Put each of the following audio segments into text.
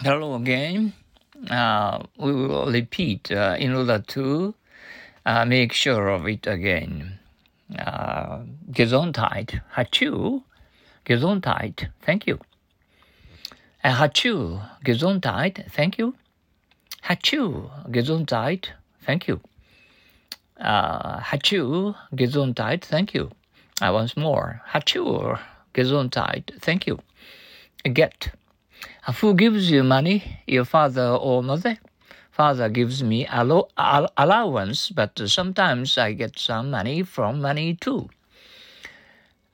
Hello again. Uh, we will repeat uh, in order to uh, make sure of it again. Uh, Gesundheit. Hachu. Gesundheit. Thank you. Uh, Hachu. Gesundheit. Thank you. Hachu. Gesundheit. Thank you. Uh, Hachu. Gesundheit. Thank you. Uh, once more. Hachu. Gesundheit. Thank you. Get. Who gives you money? Your father or mother? Father gives me allo- al- allowance, but sometimes I get some money from money too.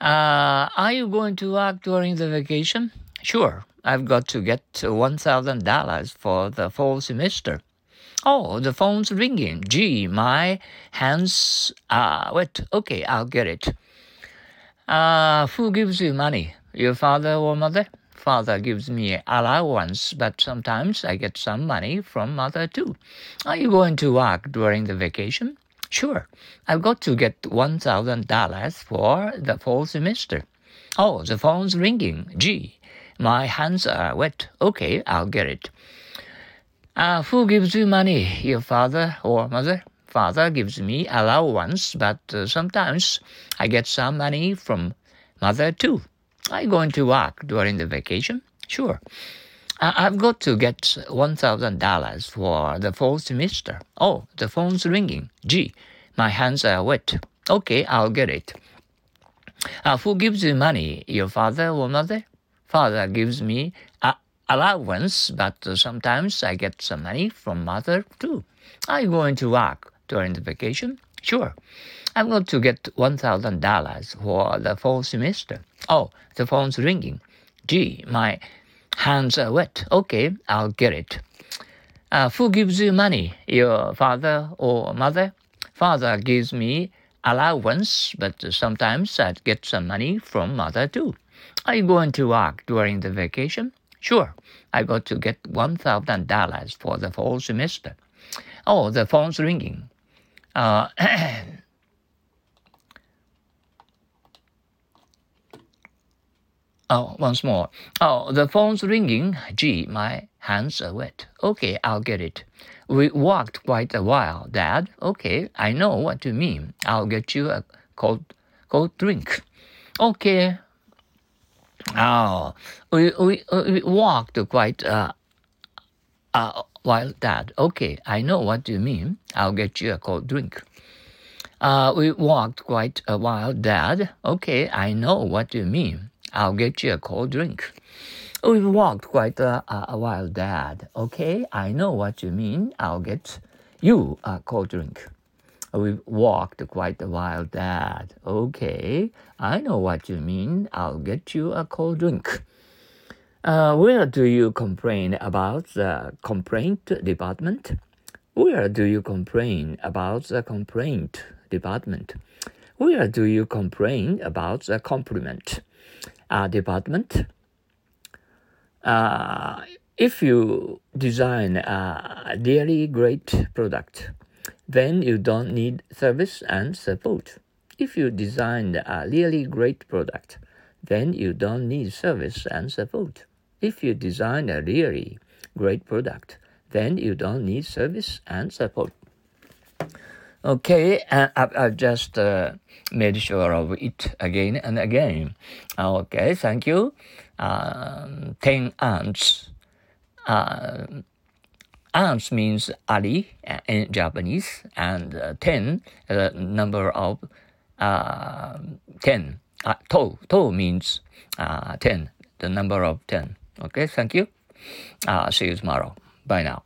Uh, are you going to work during the vacation? Sure. I've got to get $1,000 for the fall semester. Oh, the phone's ringing. Gee, my hands are wet. Okay, I'll get it. Uh, who gives you money? Your father or mother? Father gives me allowance, but sometimes I get some money from mother too. Are you going to work during the vacation? Sure. I've got to get $1,000 for the fall semester. Oh, the phone's ringing. Gee, my hands are wet. Okay, I'll get it. Uh, who gives you money? Your father or mother? Father gives me allowance, but uh, sometimes I get some money from mother too. Are you going to work during the vacation? Sure. I've got to get $1,000 for the fall semester. Oh, the phone's ringing. Gee, my hands are wet. Okay, I'll get it. Uh, who gives you money? Your father or mother? Father gives me a allowance, but sometimes I get some money from mother too. Are you going to work during the vacation? Sure. I'm going to get $1,000 for the fall semester. Oh, the phone's ringing. Gee, my hands are wet. Okay, I'll get it. Uh, who gives you money? Your father or mother? Father gives me allowance, but sometimes I get some money from mother too. Are you going to work during the vacation? Sure. I got to get $1,000 for the fall semester. Oh, the phone's ringing. Uh, Oh, once more. Oh, the phone's ringing. Gee, my hands are wet. Okay, I'll get it. We walked quite a while, Dad. Okay, I know what you mean. I'll get you a cold, cold drink. Okay. Oh, we, we, we walked quite a, a while, Dad. Okay, I know what you mean. I'll get you a cold drink. Uh, we walked quite a while, Dad. Okay, I know what you mean. I'll get you a cold drink. We've walked quite a, a, while, Dad. Okay, I know what you mean. I'll get you a cold drink. We've walked quite a while, Dad. Okay, I know what you mean. I'll get you a cold drink. Uh, where do you complain about the complaint department? Where do you complain about the complaint department? Where do you complain about the compliment? uh, department. Uh, if you design a really great product, then you don't need service and support. If you design a really great product, then you don't need service and support. If you design a really great product, then you don't need service and support. Okay, I've, just uh, made sure of it again and again. Okay, thank you. Um, ten ants. Uh, ants means ali in Japanese, and uh, ten, the number of uh, ten. Uh, to, to means uh, ten, the number of ten. Okay, thank you. Uh, see you tomorrow. Bye now.